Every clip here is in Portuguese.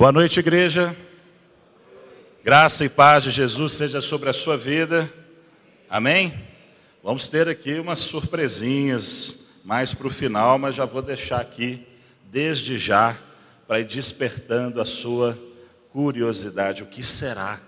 Boa noite, igreja. Graça e paz de Jesus seja sobre a sua vida. Amém? Vamos ter aqui umas surpresinhas mais para o final, mas já vou deixar aqui desde já para ir despertando a sua curiosidade. O que será?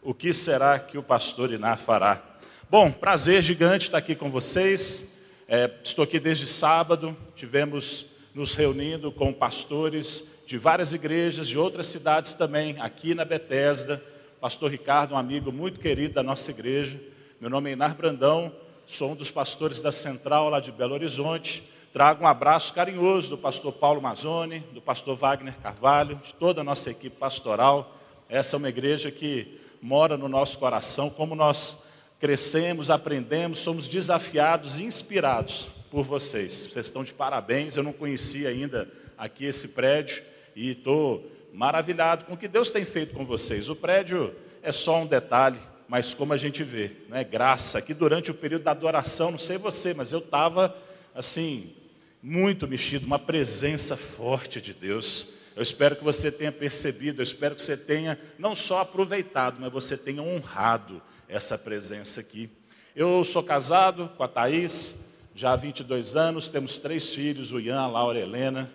O que será que o pastor Iná fará? Bom, prazer gigante estar aqui com vocês. É, estou aqui desde sábado. Tivemos nos reunindo com pastores de várias igrejas, de outras cidades também, aqui na Betesda. Pastor Ricardo, um amigo muito querido da nossa igreja. Meu nome é Inar Brandão, sou um dos pastores da Central lá de Belo Horizonte. Trago um abraço carinhoso do pastor Paulo Mazzoni, do pastor Wagner Carvalho, de toda a nossa equipe pastoral. Essa é uma igreja que mora no nosso coração, como nós crescemos, aprendemos, somos desafiados e inspirados por vocês. Vocês estão de parabéns. Eu não conhecia ainda aqui esse prédio e estou maravilhado com o que Deus tem feito com vocês. O prédio é só um detalhe, mas como a gente vê, né? Graça. Que durante o período da adoração, não sei você, mas eu estava assim muito mexido, uma presença forte de Deus. Eu espero que você tenha percebido, eu espero que você tenha não só aproveitado, mas você tenha honrado essa presença aqui. Eu sou casado com a Thaís, já há 22 anos, temos três filhos, o Ian, a Laura e a Helena.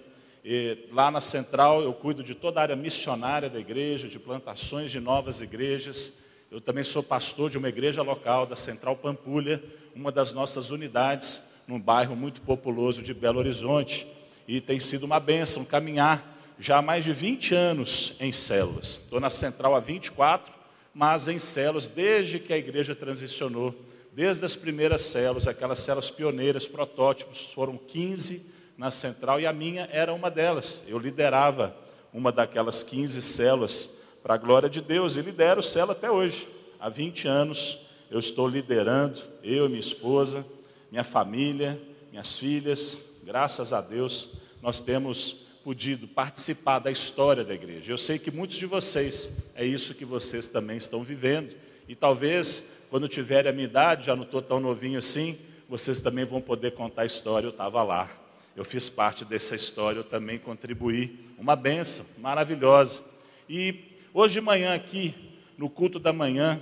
E lá na Central eu cuido de toda a área missionária da igreja, de plantações de novas igrejas. Eu também sou pastor de uma igreja local da Central Pampulha, uma das nossas unidades, num bairro muito populoso de Belo Horizonte. E tem sido uma bênção caminhar já há mais de 20 anos em células. Estou na Central há 24, mas em células desde que a igreja transicionou desde as primeiras células, aquelas células pioneiras, protótipos, foram 15 na central e a minha era uma delas. Eu liderava uma daquelas 15 células para a glória de Deus e lidero célula até hoje. Há 20 anos eu estou liderando, eu minha esposa, minha família, minhas filhas, graças a Deus, nós temos podido participar da história da igreja. Eu sei que muitos de vocês é isso que vocês também estão vivendo e talvez quando tiverem a minha idade, já não estou tão novinho assim, vocês também vão poder contar a história. Eu estava lá, eu fiz parte dessa história, eu também contribuí. Uma benção maravilhosa. E hoje de manhã aqui, no culto da manhã,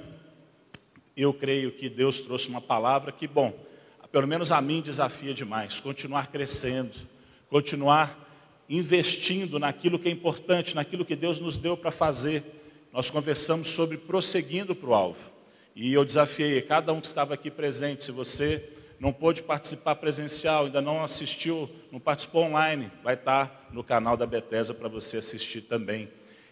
eu creio que Deus trouxe uma palavra que, bom, pelo menos a mim desafia demais. Continuar crescendo, continuar investindo naquilo que é importante, naquilo que Deus nos deu para fazer. Nós conversamos sobre prosseguindo para o alvo. E eu desafiei cada um que estava aqui presente, se você não pôde participar presencial, ainda não assistiu, não participou online, vai estar no canal da Bethesda para você assistir também.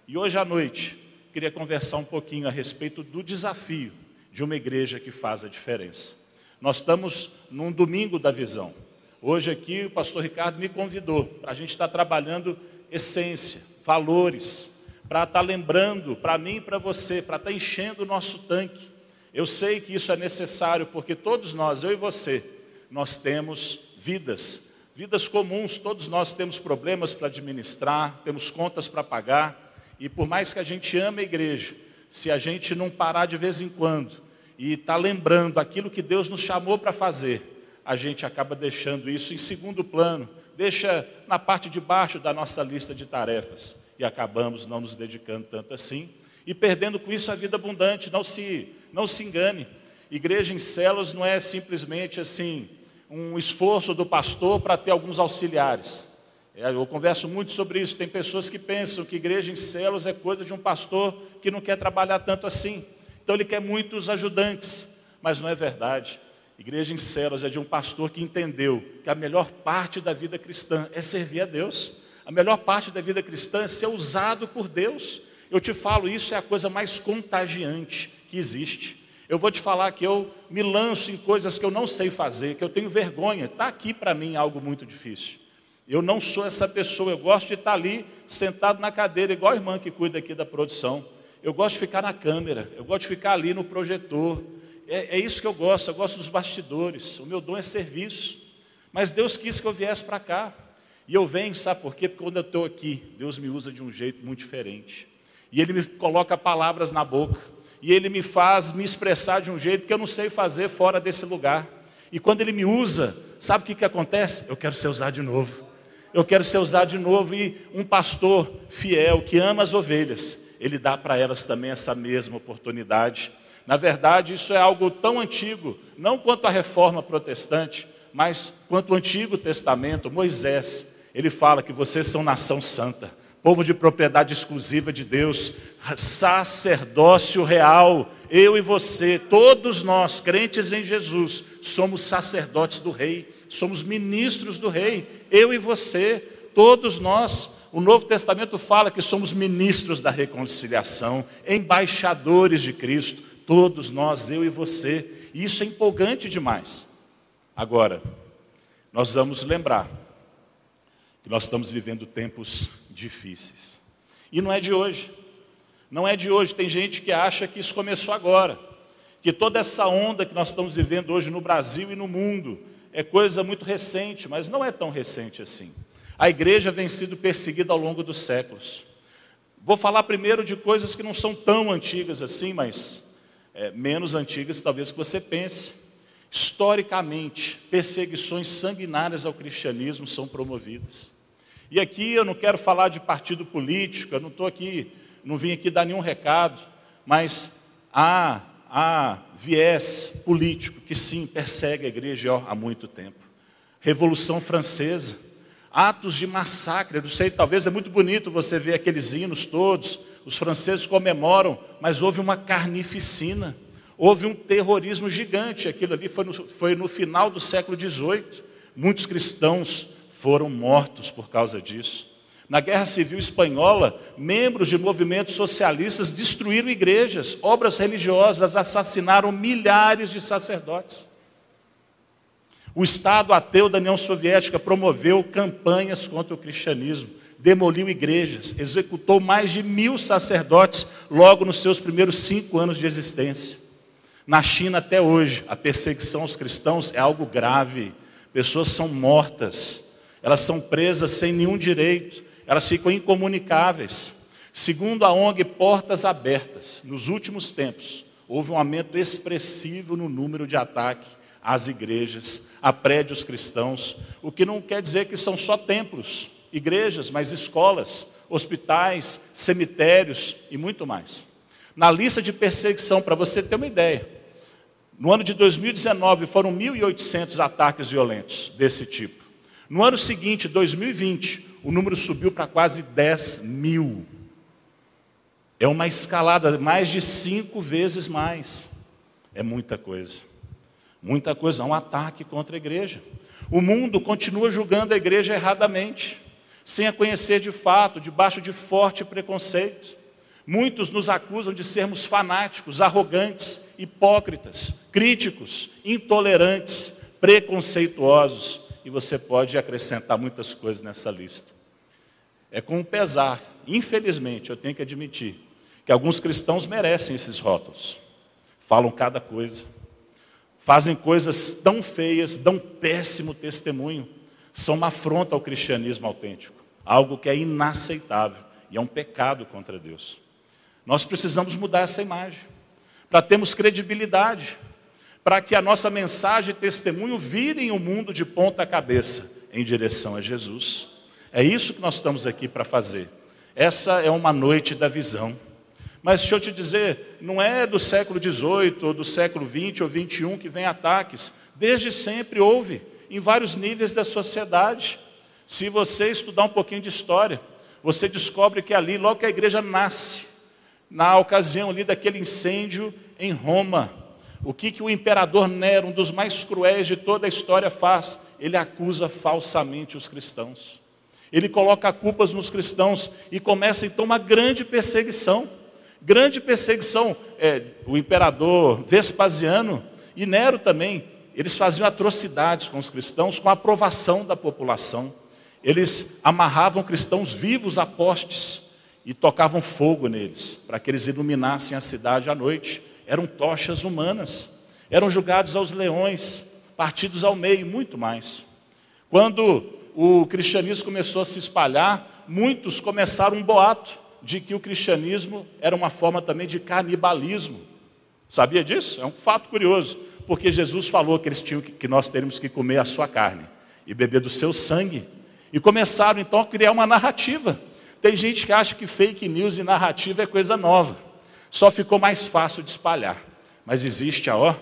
E hoje à noite, queria conversar um pouquinho a respeito do desafio de uma igreja que faz a diferença. Nós estamos num domingo da visão. Hoje aqui o pastor Ricardo me convidou para a gente estar trabalhando essência, valores, para estar lembrando para mim e para você, para estar enchendo o nosso tanque eu sei que isso é necessário porque todos nós, eu e você, nós temos vidas, vidas comuns, todos nós temos problemas para administrar, temos contas para pagar, e por mais que a gente ame a igreja, se a gente não parar de vez em quando e está lembrando aquilo que Deus nos chamou para fazer, a gente acaba deixando isso em segundo plano, deixa na parte de baixo da nossa lista de tarefas. E acabamos não nos dedicando tanto assim e perdendo com isso a vida abundante. Não se não se engane, igreja em células não é simplesmente assim um esforço do pastor para ter alguns auxiliares. É, eu converso muito sobre isso. Tem pessoas que pensam que igreja em células é coisa de um pastor que não quer trabalhar tanto assim. Então ele quer muitos ajudantes, mas não é verdade. Igreja em células é de um pastor que entendeu que a melhor parte da vida cristã é servir a Deus. A melhor parte da vida cristã é ser usado por Deus. Eu te falo, isso é a coisa mais contagiante que existe. Eu vou te falar que eu me lanço em coisas que eu não sei fazer, que eu tenho vergonha. Está aqui para mim algo muito difícil. Eu não sou essa pessoa, eu gosto de estar ali sentado na cadeira, igual a irmã que cuida aqui da produção. Eu gosto de ficar na câmera, eu gosto de ficar ali no projetor. É, é isso que eu gosto, eu gosto dos bastidores. O meu dom é serviço. Mas Deus quis que eu viesse para cá. E eu venho, sabe por quê? Porque quando eu estou aqui, Deus me usa de um jeito muito diferente. E Ele me coloca palavras na boca e Ele me faz me expressar de um jeito que eu não sei fazer fora desse lugar. E quando Ele me usa, sabe o que, que acontece? Eu quero ser usado de novo. eu quero ser usado de novo. E um pastor fiel que ama as ovelhas, ele dá para elas também essa mesma oportunidade. Na verdade, isso é algo tão antigo, não quanto a reforma protestante, mas quanto o Antigo Testamento, Moisés, ele fala que vocês são nação santa, povo de propriedade exclusiva de Deus, sacerdócio real. Eu e você, todos nós, crentes em Jesus, somos sacerdotes do Rei, somos ministros do Rei. Eu e você, todos nós. O Novo Testamento fala que somos ministros da reconciliação, embaixadores de Cristo, todos nós, eu e você. E isso é empolgante demais. Agora, nós vamos lembrar que nós estamos vivendo tempos difíceis. E não é de hoje. Não é de hoje. Tem gente que acha que isso começou agora. Que toda essa onda que nós estamos vivendo hoje no Brasil e no mundo é coisa muito recente, mas não é tão recente assim. A igreja vem sendo perseguida ao longo dos séculos. Vou falar primeiro de coisas que não são tão antigas assim, mas é, menos antigas talvez que você pense. Historicamente, perseguições sanguinárias ao cristianismo são promovidas. E aqui eu não quero falar de partido político, eu não estou aqui, não vim aqui dar nenhum recado, mas há, há viés político que sim persegue a igreja há muito tempo. Revolução Francesa, atos de massacre, eu não sei, talvez é muito bonito você ver aqueles hinos todos, os franceses comemoram, mas houve uma carnificina. Houve um terrorismo gigante, aquilo ali foi no, foi no final do século XVIII. Muitos cristãos foram mortos por causa disso. Na Guerra Civil Espanhola, membros de movimentos socialistas destruíram igrejas, obras religiosas, assassinaram milhares de sacerdotes. O Estado ateu da União Soviética promoveu campanhas contra o cristianismo, demoliu igrejas, executou mais de mil sacerdotes logo nos seus primeiros cinco anos de existência. Na China, até hoje, a perseguição aos cristãos é algo grave. Pessoas são mortas, elas são presas sem nenhum direito, elas ficam incomunicáveis. Segundo a ONG Portas Abertas, nos últimos tempos, houve um aumento expressivo no número de ataques às igrejas, a prédios cristãos, o que não quer dizer que são só templos, igrejas, mas escolas, hospitais, cemitérios e muito mais. Na lista de perseguição, para você ter uma ideia, no ano de 2019 foram 1.800 ataques violentos desse tipo. No ano seguinte, 2020, o número subiu para quase 10 mil. É uma escalada, mais de cinco vezes mais. É muita coisa. Muita coisa, é um ataque contra a igreja. O mundo continua julgando a igreja erradamente, sem a conhecer de fato, debaixo de forte preconceito. Muitos nos acusam de sermos fanáticos, arrogantes, hipócritas, críticos, intolerantes, preconceituosos, e você pode acrescentar muitas coisas nessa lista. É com pesar, infelizmente, eu tenho que admitir, que alguns cristãos merecem esses rótulos. Falam cada coisa, fazem coisas tão feias, dão péssimo testemunho, são uma afronta ao cristianismo autêntico, algo que é inaceitável e é um pecado contra Deus. Nós precisamos mudar essa imagem, para termos credibilidade, para que a nossa mensagem e testemunho virem o mundo de ponta cabeça em direção a Jesus. É isso que nós estamos aqui para fazer. Essa é uma noite da visão. Mas deixa eu te dizer, não é do século XVIII, ou do século XX ou XXI que vem ataques. Desde sempre houve, em vários níveis da sociedade. Se você estudar um pouquinho de história, você descobre que ali, logo que a igreja nasce, na ocasião ali daquele incêndio em Roma. O que, que o imperador Nero, um dos mais cruéis de toda a história, faz? Ele acusa falsamente os cristãos. Ele coloca culpas nos cristãos e começa então uma grande perseguição. Grande perseguição. É, o imperador Vespasiano e Nero também, eles faziam atrocidades com os cristãos com a aprovação da população. Eles amarravam cristãos vivos a postes e tocavam fogo neles, para que eles iluminassem a cidade à noite. Eram tochas humanas, eram julgados aos leões, partidos ao meio, muito mais. Quando o cristianismo começou a se espalhar, muitos começaram um boato de que o cristianismo era uma forma também de canibalismo. Sabia disso? É um fato curioso, porque Jesus falou que eles tinham que nós teríamos que comer a sua carne e beber do seu sangue. E começaram então a criar uma narrativa. Tem gente que acha que fake news e narrativa é coisa nova. Só ficou mais fácil de espalhar. Mas existe a ó,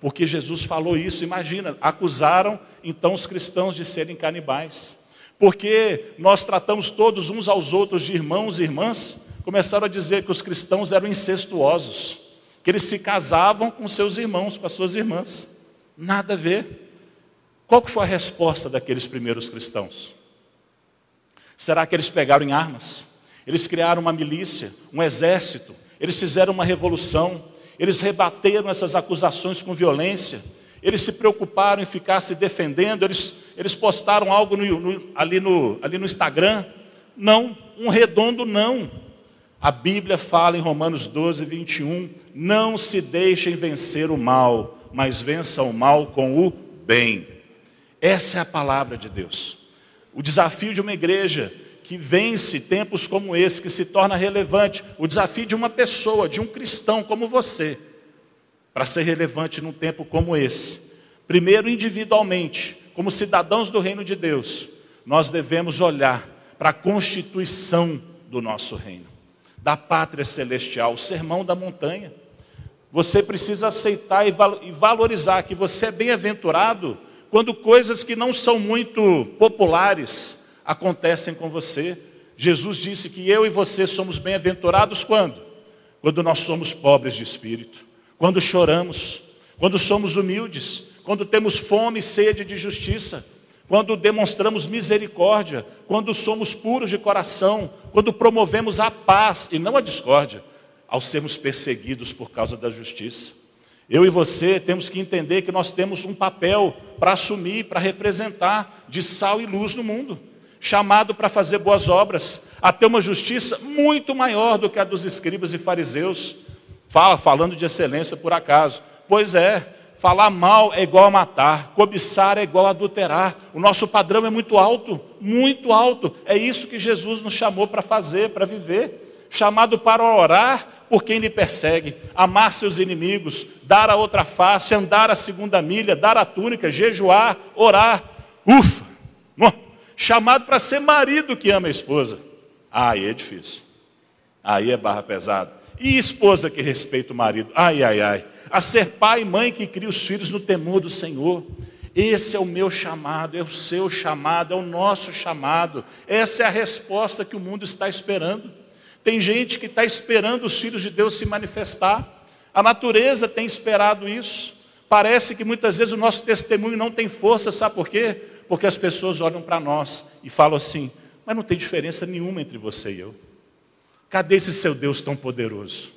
porque Jesus falou isso. Imagina, acusaram então os cristãos de serem canibais. Porque nós tratamos todos uns aos outros de irmãos e irmãs, começaram a dizer que os cristãos eram incestuosos, que eles se casavam com seus irmãos, com as suas irmãs. Nada a ver. Qual que foi a resposta daqueles primeiros cristãos? Será que eles pegaram em armas? Eles criaram uma milícia, um exército, eles fizeram uma revolução, eles rebateram essas acusações com violência, eles se preocuparam em ficar se defendendo, eles, eles postaram algo no, no, ali, no, ali no Instagram. Não, um redondo não. A Bíblia fala em Romanos 12, 21, não se deixem vencer o mal, mas vença o mal com o bem. Essa é a palavra de Deus. O desafio de uma igreja que vence tempos como esse, que se torna relevante, o desafio de uma pessoa, de um cristão como você, para ser relevante num tempo como esse. Primeiro, individualmente, como cidadãos do reino de Deus, nós devemos olhar para a constituição do nosso reino, da pátria celestial, o sermão da montanha. Você precisa aceitar e valorizar que você é bem-aventurado quando coisas que não são muito populares acontecem com você. Jesus disse que eu e você somos bem-aventurados quando? Quando nós somos pobres de espírito, quando choramos, quando somos humildes, quando temos fome e sede de justiça, quando demonstramos misericórdia, quando somos puros de coração, quando promovemos a paz e não a discórdia, ao sermos perseguidos por causa da justiça. Eu e você temos que entender que nós temos um papel para assumir, para representar de sal e luz no mundo, chamado para fazer boas obras, a ter uma justiça muito maior do que a dos escribas e fariseus. Fala, falando de excelência por acaso. Pois é, falar mal é igual a matar, cobiçar é igual a adulterar. O nosso padrão é muito alto, muito alto. É isso que Jesus nos chamou para fazer, para viver. Chamado para orar por quem lhe persegue, amar seus inimigos, dar a outra face, andar a segunda milha, dar a túnica, jejuar, orar. Ufa! Chamado para ser marido que ama a esposa. Aí é difícil. Aí é barra pesada. E esposa que respeita o marido. Ai, ai, ai. A ser pai e mãe que cria os filhos no temor do Senhor. Esse é o meu chamado, é o seu chamado, é o nosso chamado. Essa é a resposta que o mundo está esperando. Tem gente que está esperando os filhos de Deus se manifestar. A natureza tem esperado isso. Parece que muitas vezes o nosso testemunho não tem força, sabe por quê? Porque as pessoas olham para nós e falam assim: mas não tem diferença nenhuma entre você e eu. Cadê esse seu Deus tão poderoso?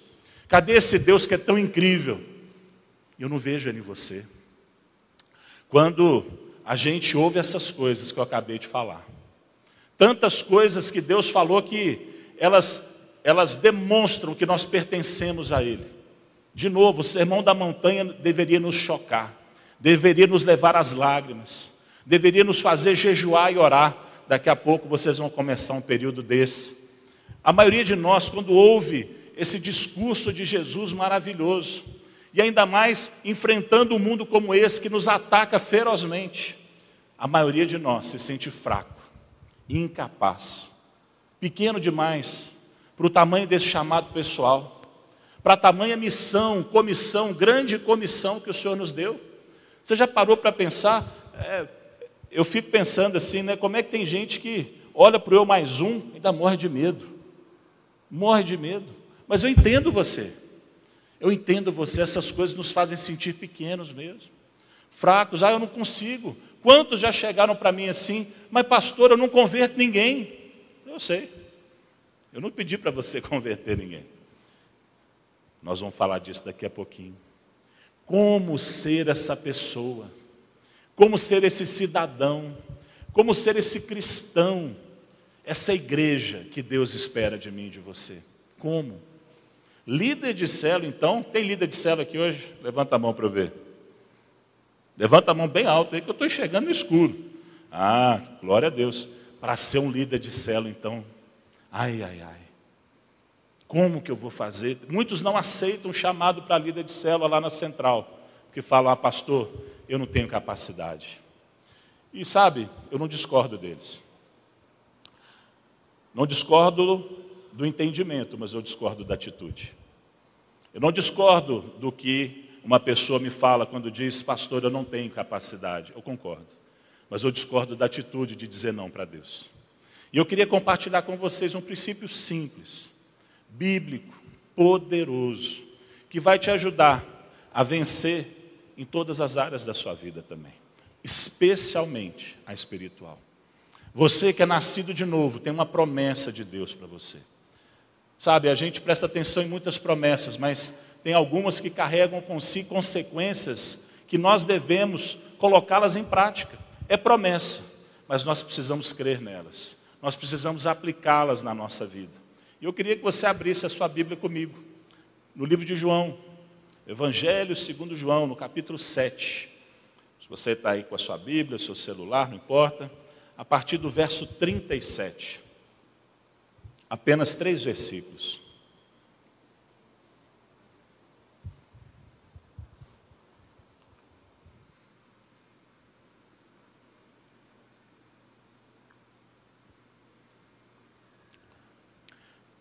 Cadê esse Deus que é tão incrível? Eu não vejo ele em você. Quando a gente ouve essas coisas que eu acabei de falar, tantas coisas que Deus falou que elas elas demonstram que nós pertencemos a Ele. De novo, o sermão da montanha deveria nos chocar, deveria nos levar às lágrimas, deveria nos fazer jejuar e orar. Daqui a pouco vocês vão começar um período desse. A maioria de nós, quando ouve esse discurso de Jesus maravilhoso, e ainda mais enfrentando um mundo como esse que nos ataca ferozmente, a maioria de nós se sente fraco, incapaz, pequeno demais para o tamanho desse chamado pessoal, para a tamanha missão, comissão, grande comissão que o Senhor nos deu. Você já parou para pensar? É, eu fico pensando assim, né? Como é que tem gente que olha para o eu mais um e ainda morre de medo? Morre de medo. Mas eu entendo você. Eu entendo você, essas coisas nos fazem sentir pequenos mesmo. Fracos, ah, eu não consigo. Quantos já chegaram para mim assim, mas pastor, eu não converto ninguém. Eu sei. Eu não pedi para você converter ninguém. Nós vamos falar disso daqui a pouquinho. Como ser essa pessoa? Como ser esse cidadão? Como ser esse cristão? Essa igreja que Deus espera de mim e de você? Como? Líder de célula, então, tem líder de célula aqui hoje? Levanta a mão para eu ver. Levanta a mão bem alto aí que eu estou enxergando no escuro. Ah, glória a Deus. Para ser um líder de célula, então, Ai, ai, ai. Como que eu vou fazer? Muitos não aceitam o chamado para líder de célula lá na central, porque falam, ah, pastor, eu não tenho capacidade. E sabe, eu não discordo deles. Não discordo do entendimento, mas eu discordo da atitude. Eu não discordo do que uma pessoa me fala quando diz, pastor, eu não tenho capacidade. Eu concordo. Mas eu discordo da atitude de dizer não para Deus. E eu queria compartilhar com vocês um princípio simples, bíblico, poderoso, que vai te ajudar a vencer em todas as áreas da sua vida também, especialmente a espiritual. Você que é nascido de novo, tem uma promessa de Deus para você. Sabe, a gente presta atenção em muitas promessas, mas tem algumas que carregam com si consequências que nós devemos colocá-las em prática. É promessa, mas nós precisamos crer nelas. Nós precisamos aplicá-las na nossa vida. E eu queria que você abrisse a sua Bíblia comigo, no livro de João, Evangelho segundo João, no capítulo 7. Se você está aí com a sua Bíblia, seu celular, não importa. A partir do verso 37. Apenas três versículos.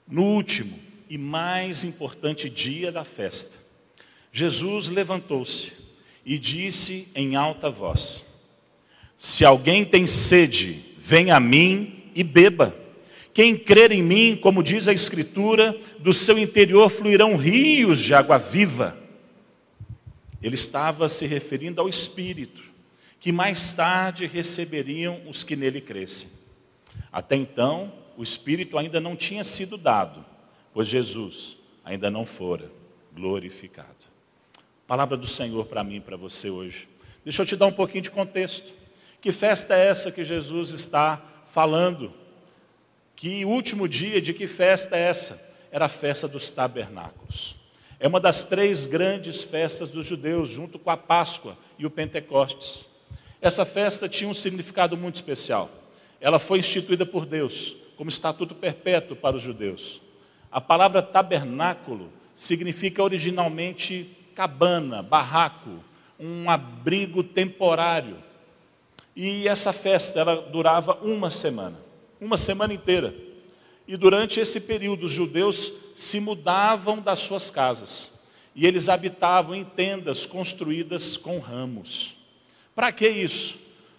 No último e mais importante dia da festa, Jesus levantou-se e disse em alta voz: Se alguém tem sede, venha a mim e beba. Quem crer em mim, como diz a Escritura, do seu interior fluirão rios de água viva. Ele estava se referindo ao Espírito, que mais tarde receberiam os que nele crescem. Até então, o Espírito ainda não tinha sido dado, pois Jesus ainda não fora glorificado. Palavra do Senhor para mim e para você hoje. Deixa eu te dar um pouquinho de contexto. Que festa é essa que Jesus está falando? Que último dia de que festa é essa? Era a festa dos tabernáculos. É uma das três grandes festas dos judeus, junto com a Páscoa e o Pentecostes. Essa festa tinha um significado muito especial. Ela foi instituída por Deus como estatuto perpétuo para os judeus. A palavra tabernáculo significa originalmente cabana, barraco, um abrigo temporário. E essa festa ela durava uma semana, uma semana inteira. E durante esse período os judeus se mudavam das suas casas e eles habitavam em tendas construídas com ramos. Para que isso?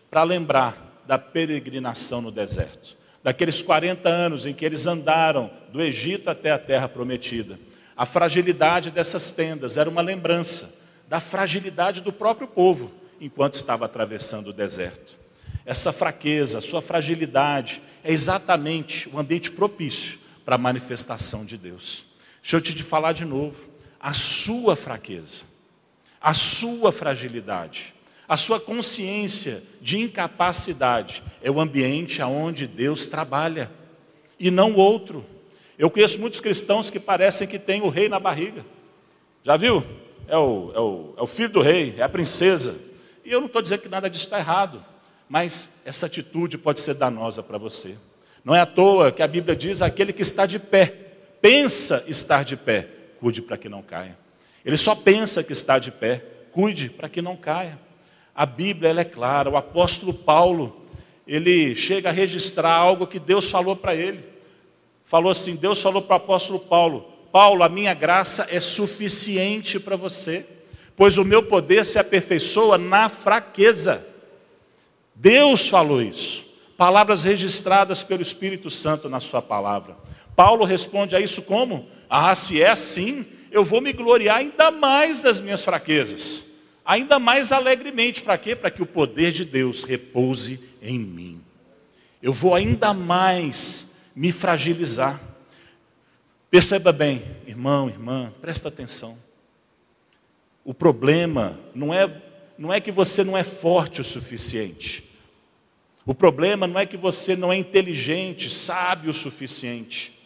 Para lembrar da peregrinação no deserto daqueles 40 anos em que eles andaram do Egito até a terra prometida. A fragilidade dessas tendas era uma lembrança da fragilidade do próprio povo enquanto estava atravessando o deserto. Essa fraqueza, sua fragilidade, é exatamente o ambiente propício para a manifestação de Deus. Deixa eu te falar de novo. A sua fraqueza, a sua fragilidade, a sua consciência de incapacidade é o ambiente aonde Deus trabalha e não outro. Eu conheço muitos cristãos que parecem que têm o rei na barriga. Já viu? É o, é o, é o filho do rei, é a princesa. E eu não estou dizendo que nada disso está errado, mas essa atitude pode ser danosa para você. Não é à toa que a Bíblia diz: aquele que está de pé, pensa estar de pé, cuide para que não caia. Ele só pensa que está de pé, cuide para que não caia. A Bíblia ela é clara. O apóstolo Paulo, ele chega a registrar algo que Deus falou para ele. Falou assim: Deus falou para o apóstolo Paulo: Paulo, a minha graça é suficiente para você, pois o meu poder se aperfeiçoa na fraqueza. Deus falou isso. Palavras registradas pelo Espírito Santo na sua palavra. Paulo responde a isso como? Ah, se é assim, eu vou me gloriar ainda mais das minhas fraquezas ainda mais alegremente. Para quê? Para que o poder de Deus repouse em mim. Eu vou ainda mais me fragilizar. Perceba bem, irmão, irmã, presta atenção. O problema não é, não é que você não é forte o suficiente. O problema não é que você não é inteligente, sábio o suficiente.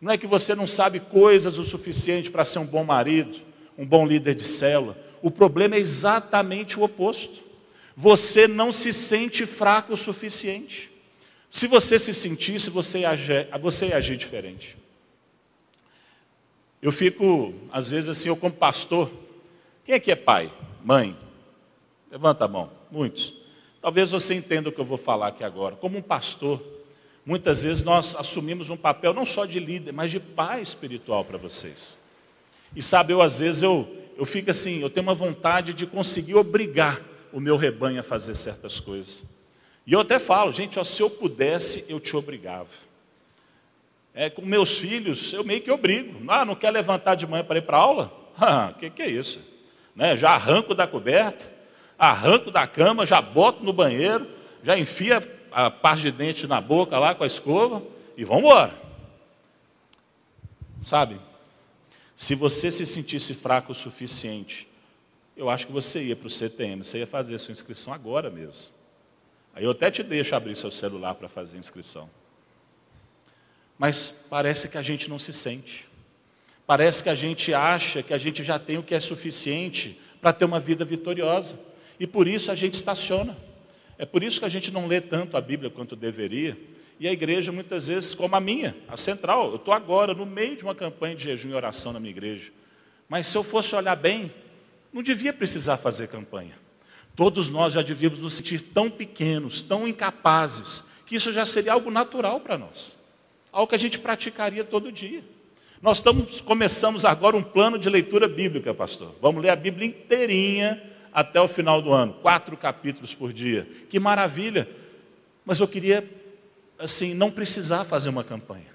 Não é que você não sabe coisas o suficiente para ser um bom marido, um bom líder de célula. O problema é exatamente o oposto. Você não se sente fraco o suficiente. Se você se sentisse, você ia agir, você ia agir diferente. Eu fico, às vezes, assim, eu como pastor. Quem é que é pai? Mãe? Levanta a mão. Muitos. Talvez você entenda o que eu vou falar aqui agora. Como um pastor, Muitas vezes nós assumimos um papel não só de líder, mas de pai espiritual para vocês. E sabe, eu às vezes eu, eu fico assim, eu tenho uma vontade de conseguir obrigar o meu rebanho a fazer certas coisas. E eu até falo, gente, ó, se eu pudesse, eu te obrigava. É, com meus filhos, eu meio que obrigo. Ah, não quer levantar de manhã para ir para a aula? Ah, que que é isso? Né? Já arranco da coberta, arranco da cama, já boto no banheiro, já enfia a parte de dente na boca lá com a escova e vamos embora. Sabe? Se você se sentisse fraco o suficiente, eu acho que você ia para o CTM, você ia fazer a sua inscrição agora mesmo. Aí eu até te deixo abrir seu celular para fazer inscrição. Mas parece que a gente não se sente. Parece que a gente acha que a gente já tem o que é suficiente para ter uma vida vitoriosa. E por isso a gente estaciona. É por isso que a gente não lê tanto a Bíblia quanto deveria. E a igreja, muitas vezes, como a minha, a central, eu estou agora no meio de uma campanha de jejum e oração na minha igreja. Mas se eu fosse olhar bem, não devia precisar fazer campanha. Todos nós já devíamos nos sentir tão pequenos, tão incapazes, que isso já seria algo natural para nós. Algo que a gente praticaria todo dia. Nós estamos, começamos agora um plano de leitura bíblica, pastor. Vamos ler a Bíblia inteirinha até o final do ano, quatro capítulos por dia. Que maravilha! Mas eu queria, assim, não precisar fazer uma campanha.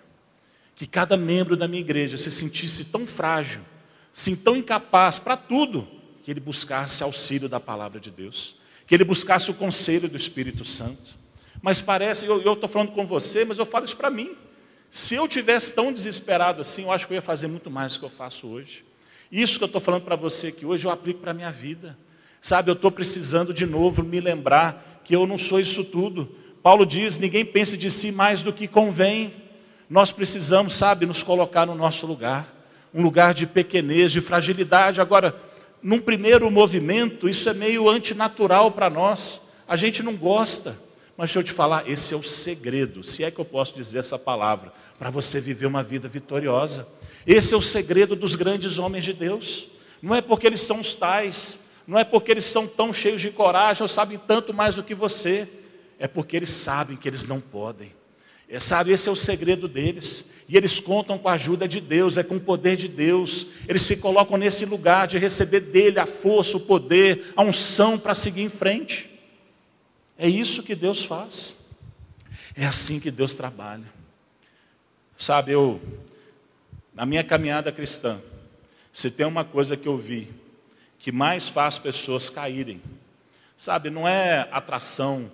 Que cada membro da minha igreja se sentisse tão frágil, assim, tão incapaz para tudo, que ele buscasse auxílio da palavra de Deus, que ele buscasse o conselho do Espírito Santo. Mas parece, eu estou falando com você, mas eu falo isso para mim. Se eu tivesse tão desesperado assim, eu acho que eu ia fazer muito mais do que eu faço hoje. Isso que eu estou falando para você aqui hoje, eu aplico para a minha vida. Sabe, eu estou precisando de novo me lembrar que eu não sou isso tudo. Paulo diz: ninguém pense de si mais do que convém. Nós precisamos, sabe, nos colocar no nosso lugar um lugar de pequenez, de fragilidade. Agora, num primeiro movimento, isso é meio antinatural para nós. A gente não gosta. Mas deixa eu te falar, esse é o segredo, se é que eu posso dizer essa palavra, para você viver uma vida vitoriosa. Esse é o segredo dos grandes homens de Deus. Não é porque eles são os tais, não é porque eles são tão cheios de coragem ou sabem tanto mais do que você, é porque eles sabem que eles não podem. É, sabe, esse é o segredo deles. E eles contam com a ajuda de Deus, é com o poder de Deus. Eles se colocam nesse lugar de receber dele a força, o poder, a unção para seguir em frente. É isso que Deus faz. É assim que Deus trabalha. Sabe, eu, na minha caminhada cristã, se tem uma coisa que eu vi que mais faz pessoas caírem, sabe, não é atração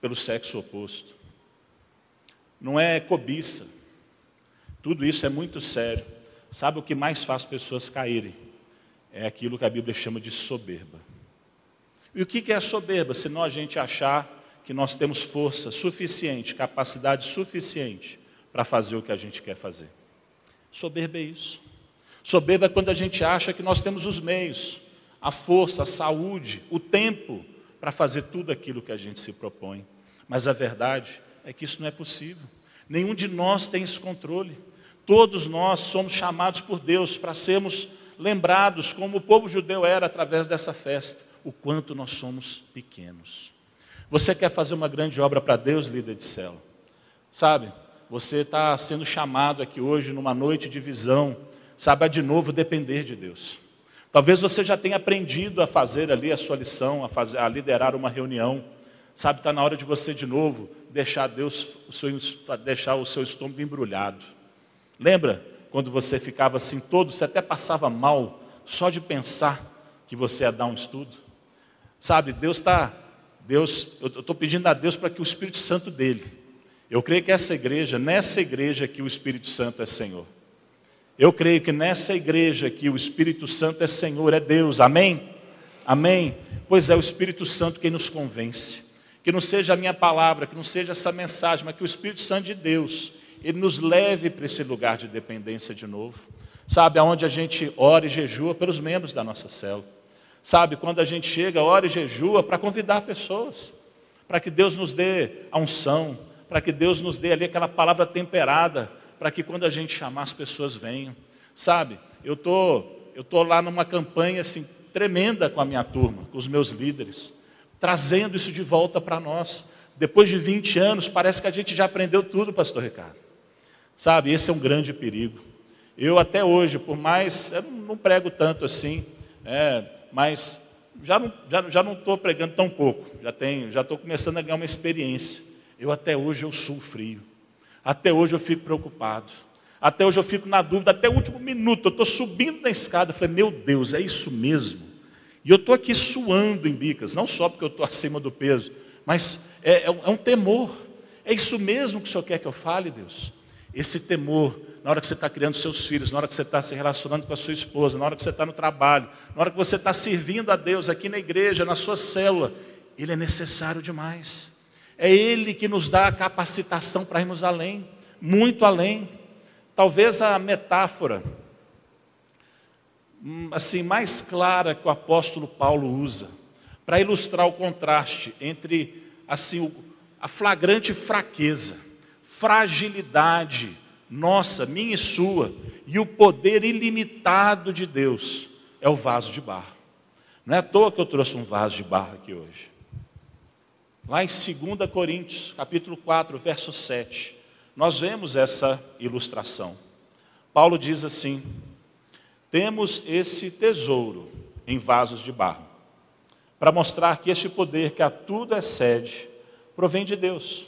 pelo sexo oposto, não é cobiça, tudo isso é muito sério. Sabe o que mais faz pessoas caírem? É aquilo que a Bíblia chama de soberba. E o que é soberba? Senão a gente achar que nós temos força suficiente, capacidade suficiente para fazer o que a gente quer fazer. Soberba é isso. Soberba é quando a gente acha que nós temos os meios, a força, a saúde, o tempo para fazer tudo aquilo que a gente se propõe. Mas a verdade é que isso não é possível. Nenhum de nós tem esse controle. Todos nós somos chamados por Deus para sermos lembrados, como o povo judeu era através dessa festa o quanto nós somos pequenos. Você quer fazer uma grande obra para Deus, líder de célula? Sabe, você está sendo chamado aqui hoje numa noite de visão, sabe, a de novo depender de Deus. Talvez você já tenha aprendido a fazer ali a sua lição, a, fazer, a liderar uma reunião. Sabe, está na hora de você de novo deixar Deus, o seu, deixar o seu estômago embrulhado. Lembra quando você ficava assim todo, você até passava mal só de pensar que você ia dar um estudo? Sabe, Deus está, Deus, eu estou pedindo a Deus para que o Espírito Santo dele. Eu creio que essa igreja, nessa igreja que o Espírito Santo é Senhor. Eu creio que nessa igreja que o Espírito Santo é Senhor, é Deus. Amém? Amém? Pois é o Espírito Santo quem nos convence. Que não seja a minha palavra, que não seja essa mensagem, mas que o Espírito Santo de Deus, ele nos leve para esse lugar de dependência de novo. Sabe, aonde a gente ora e jejua pelos membros da nossa célula. Sabe, quando a gente chega, ora e jejua para convidar pessoas, para que Deus nos dê a unção, para que Deus nos dê ali aquela palavra temperada, para que quando a gente chamar as pessoas venham. Sabe, eu tô, eu tô lá numa campanha assim tremenda com a minha turma, com os meus líderes, trazendo isso de volta para nós, Depois de 20 anos, parece que a gente já aprendeu tudo, pastor Ricardo. Sabe, esse é um grande perigo. Eu até hoje, por mais, eu não prego tanto assim, é, mas já não estou já, já não pregando tão pouco, já tenho, já estou começando a ganhar uma experiência. Eu até hoje eu suo frio, até hoje eu fico preocupado, até hoje eu fico na dúvida, até o último minuto, eu estou subindo na escada, eu falei, meu Deus, é isso mesmo? E eu estou aqui suando em bicas, não só porque eu estou acima do peso, mas é, é, um, é um temor. É isso mesmo que o Senhor quer que eu fale, Deus? Esse temor na hora que você está criando seus filhos, na hora que você está se relacionando com a sua esposa, na hora que você está no trabalho, na hora que você está servindo a Deus aqui na igreja, na sua célula, ele é necessário demais. É Ele que nos dá a capacitação para irmos além, muito além. Talvez a metáfora hum, assim mais clara que o apóstolo Paulo usa para ilustrar o contraste entre assim a flagrante fraqueza, fragilidade nossa, minha e sua, e o poder ilimitado de Deus é o vaso de barro. Não é à toa que eu trouxe um vaso de barro aqui hoje. Lá em 2 Coríntios, capítulo 4, verso 7, nós vemos essa ilustração. Paulo diz assim: Temos esse tesouro em vasos de barro, para mostrar que este poder que a tudo excede provém de Deus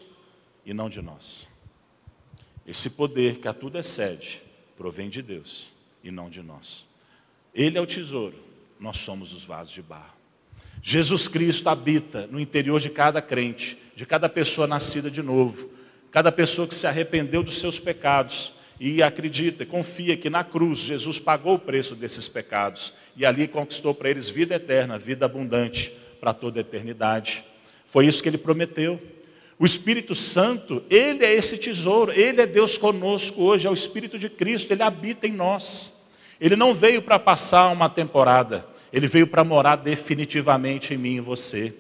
e não de nós. Esse poder que a tudo excede provém de Deus e não de nós. Ele é o tesouro, nós somos os vasos de barro. Jesus Cristo habita no interior de cada crente, de cada pessoa nascida de novo, cada pessoa que se arrependeu dos seus pecados e acredita, confia que na cruz Jesus pagou o preço desses pecados e ali conquistou para eles vida eterna, vida abundante para toda a eternidade. Foi isso que ele prometeu. O Espírito Santo, ele é esse tesouro, ele é Deus conosco hoje, é o Espírito de Cristo, ele habita em nós. Ele não veio para passar uma temporada, ele veio para morar definitivamente em mim e você.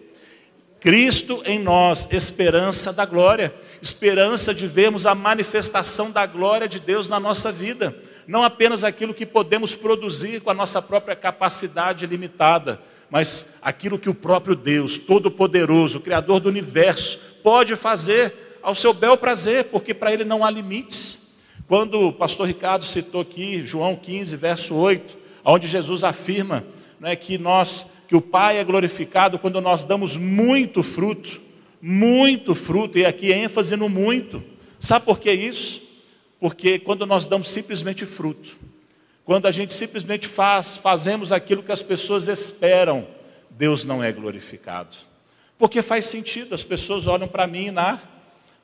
Cristo em nós, esperança da glória, esperança de vermos a manifestação da glória de Deus na nossa vida, não apenas aquilo que podemos produzir com a nossa própria capacidade limitada, mas aquilo que o próprio Deus, Todo-Poderoso, Criador do universo, pode fazer ao seu bel prazer, porque para ele não há limites. Quando o pastor Ricardo citou aqui João 15, verso 8, onde Jesus afirma né, que nós, que o Pai é glorificado quando nós damos muito fruto, muito fruto, e aqui ênfase no muito. Sabe por que isso? Porque quando nós damos simplesmente fruto, quando a gente simplesmente faz, fazemos aquilo que as pessoas esperam, Deus não é glorificado. Porque faz sentido, as pessoas olham para mim na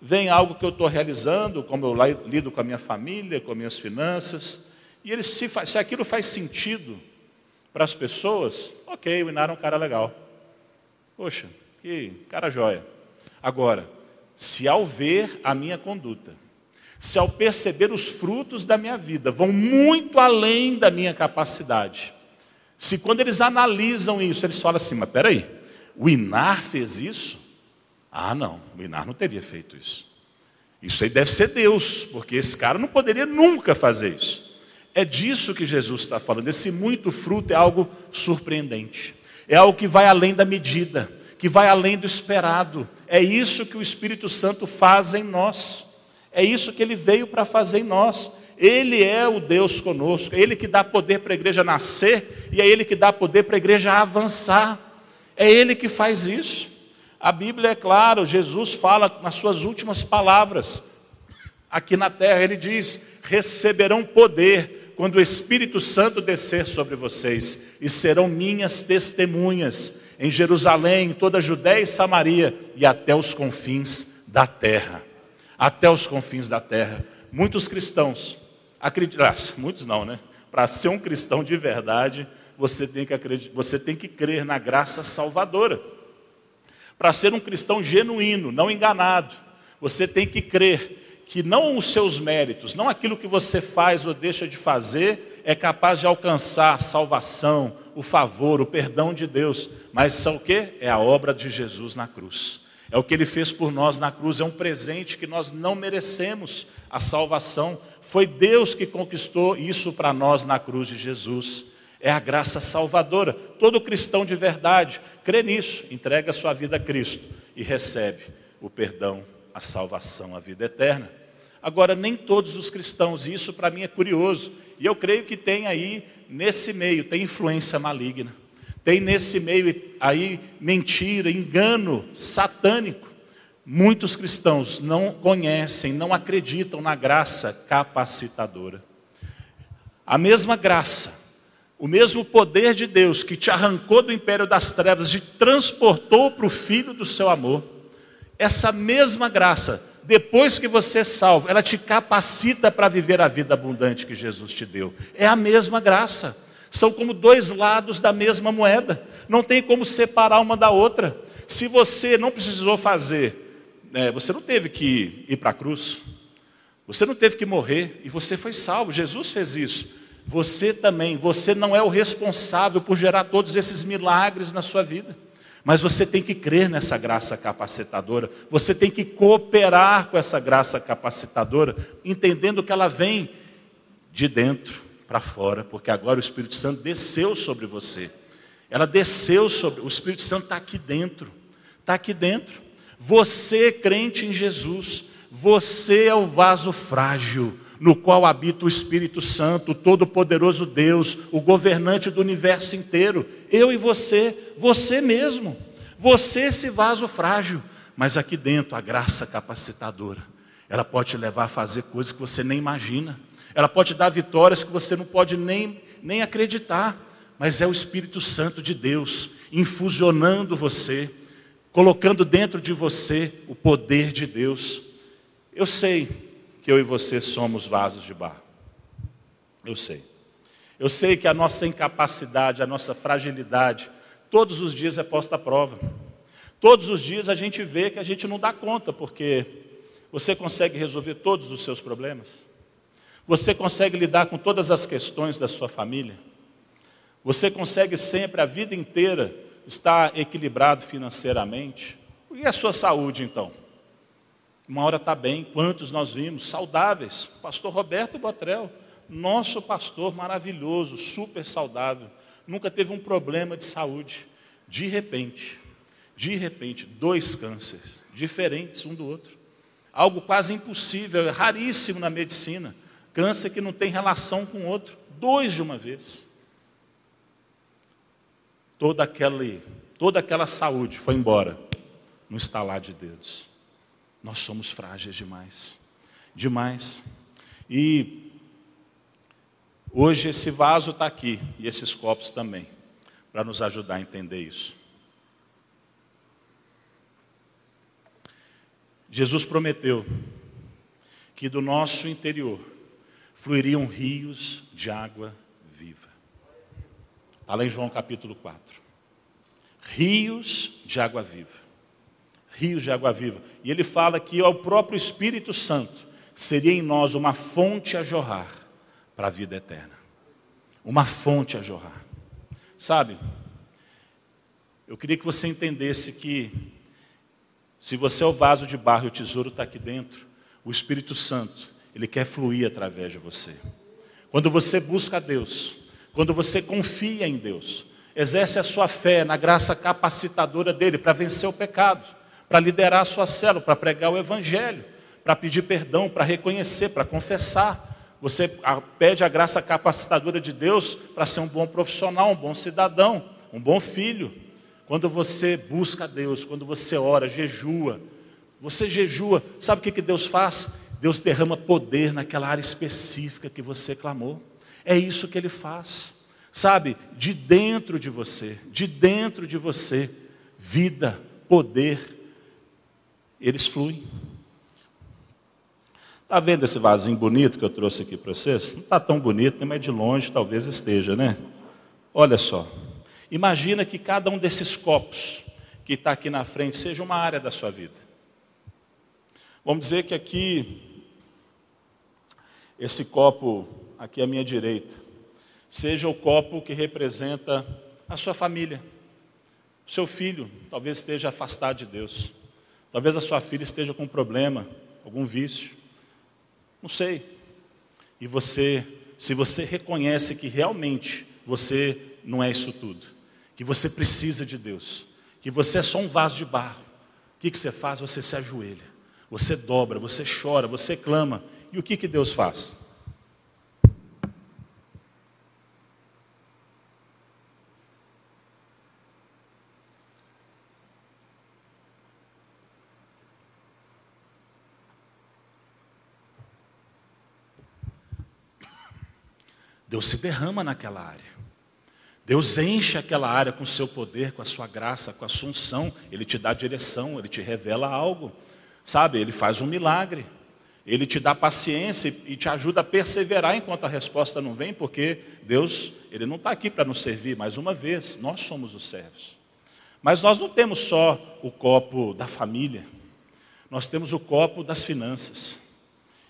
vem algo que eu estou realizando, como eu lido com a minha família, com as minhas finanças, e eles, se, faz, se aquilo faz sentido para as pessoas, ok, o Inar é um cara legal. Poxa, que cara joia. Agora, se ao ver a minha conduta, se ao perceber os frutos da minha vida vão muito além da minha capacidade, se quando eles analisam isso, eles falam assim, mas peraí, o Inar fez isso? Ah, não, o Inar não teria feito isso. Isso aí deve ser Deus, porque esse cara não poderia nunca fazer isso. É disso que Jesus está falando. Esse muito fruto é algo surpreendente, é algo que vai além da medida, que vai além do esperado. É isso que o Espírito Santo faz em nós, é isso que ele veio para fazer em nós. Ele é o Deus conosco, é Ele que dá poder para a igreja nascer e é Ele que dá poder para a igreja avançar. É Ele que faz isso. A Bíblia é clara, Jesus fala nas suas últimas palavras. Aqui na terra, ele diz: receberão poder quando o Espírito Santo descer sobre vocês, e serão minhas testemunhas em Jerusalém, em toda a Judéia e Samaria e até os confins da terra. Até os confins da terra. Muitos cristãos, acreditam, ah, muitos não, né? Para ser um cristão de verdade, você tem que acreditar, você tem que crer na graça salvadora. Para ser um cristão genuíno, não enganado, você tem que crer que não os seus méritos, não aquilo que você faz ou deixa de fazer, é capaz de alcançar a salvação, o favor, o perdão de Deus, mas são o que? É a obra de Jesus na cruz. É o que ele fez por nós na cruz, é um presente que nós não merecemos, a salvação. Foi Deus que conquistou isso para nós na cruz de Jesus. É a graça salvadora. Todo cristão de verdade crê nisso, entrega sua vida a Cristo e recebe o perdão, a salvação, a vida eterna. Agora, nem todos os cristãos, e isso para mim é curioso, e eu creio que tem aí, nesse meio, tem influência maligna, tem nesse meio aí mentira, engano satânico. Muitos cristãos não conhecem, não acreditam na graça capacitadora. A mesma graça, o mesmo poder de Deus que te arrancou do império das trevas e transportou para o filho do seu amor, essa mesma graça, depois que você é salvo, ela te capacita para viver a vida abundante que Jesus te deu. É a mesma graça. São como dois lados da mesma moeda. Não tem como separar uma da outra. Se você não precisou fazer, né, você não teve que ir para a cruz, você não teve que morrer e você foi salvo. Jesus fez isso. Você também, você não é o responsável por gerar todos esses milagres na sua vida. Mas você tem que crer nessa graça capacitadora, você tem que cooperar com essa graça capacitadora, entendendo que ela vem de dentro para fora, porque agora o Espírito Santo desceu sobre você. Ela desceu sobre, o Espírito Santo está aqui dentro, está aqui dentro. Você, crente em Jesus, você é o vaso frágil no qual habita o Espírito Santo, o Todo-Poderoso Deus, o governante do universo inteiro. Eu e você, você mesmo. Você, esse vaso frágil, mas aqui dentro a graça capacitadora. Ela pode te levar a fazer coisas que você nem imagina. Ela pode dar vitórias que você não pode nem, nem acreditar. Mas é o Espírito Santo de Deus infusionando você, colocando dentro de você o poder de Deus. Eu sei que eu e você somos vasos de barro. Eu sei. Eu sei que a nossa incapacidade, a nossa fragilidade, todos os dias é posta à prova. Todos os dias a gente vê que a gente não dá conta, porque você consegue resolver todos os seus problemas? Você consegue lidar com todas as questões da sua família? Você consegue sempre, a vida inteira, estar equilibrado financeiramente? E a sua saúde, então? Uma hora está bem, quantos nós vimos, saudáveis. Pastor Roberto Botrel, nosso pastor maravilhoso, super saudável, nunca teve um problema de saúde. De repente, de repente, dois cânceres, diferentes um do outro. Algo quase impossível, raríssimo na medicina. Câncer que não tem relação com o outro, dois de uma vez. Toda aquela, toda aquela saúde foi embora no estalar de dedos. Nós somos frágeis demais. Demais. E hoje esse vaso está aqui, e esses copos também, para nos ajudar a entender isso. Jesus prometeu que do nosso interior fluiriam rios de água viva. Está lá em João capítulo 4. Rios de água viva rios de água viva. E ele fala que o próprio Espírito Santo seria em nós uma fonte a jorrar para a vida eterna. Uma fonte a jorrar. Sabe? Eu queria que você entendesse que se você é o vaso de barro e o tesouro está aqui dentro, o Espírito Santo, ele quer fluir através de você. Quando você busca Deus, quando você confia em Deus, exerce a sua fé na graça capacitadora dele para vencer o pecado para liderar a sua célula, para pregar o Evangelho, para pedir perdão, para reconhecer, para confessar. Você pede a graça capacitadora de Deus para ser um bom profissional, um bom cidadão, um bom filho. Quando você busca Deus, quando você ora, jejua, você jejua, sabe o que, que Deus faz? Deus derrama poder naquela área específica que você clamou. É isso que Ele faz. Sabe, de dentro de você, de dentro de você, vida, poder, eles fluem. Está vendo esse vasinho bonito que eu trouxe aqui para vocês? Não está tão bonito, mas de longe talvez esteja, né? Olha só. Imagina que cada um desses copos que está aqui na frente seja uma área da sua vida. Vamos dizer que aqui, esse copo aqui à minha direita, seja o copo que representa a sua família. Seu filho talvez esteja afastado de Deus. Talvez a sua filha esteja com um problema, algum vício. Não sei. E você, se você reconhece que realmente você não é isso tudo, que você precisa de Deus, que você é só um vaso de barro, O que, que você faz? Você se ajoelha, você dobra, você chora, você clama. E o que, que Deus faz? Deus se derrama naquela área. Deus enche aquela área com o seu poder, com a sua graça, com a sua unção. Ele te dá direção, ele te revela algo. Sabe, ele faz um milagre. Ele te dá paciência e te ajuda a perseverar enquanto a resposta não vem, porque Deus, Ele não está aqui para nos servir, mais uma vez, nós somos os servos. Mas nós não temos só o copo da família, nós temos o copo das finanças.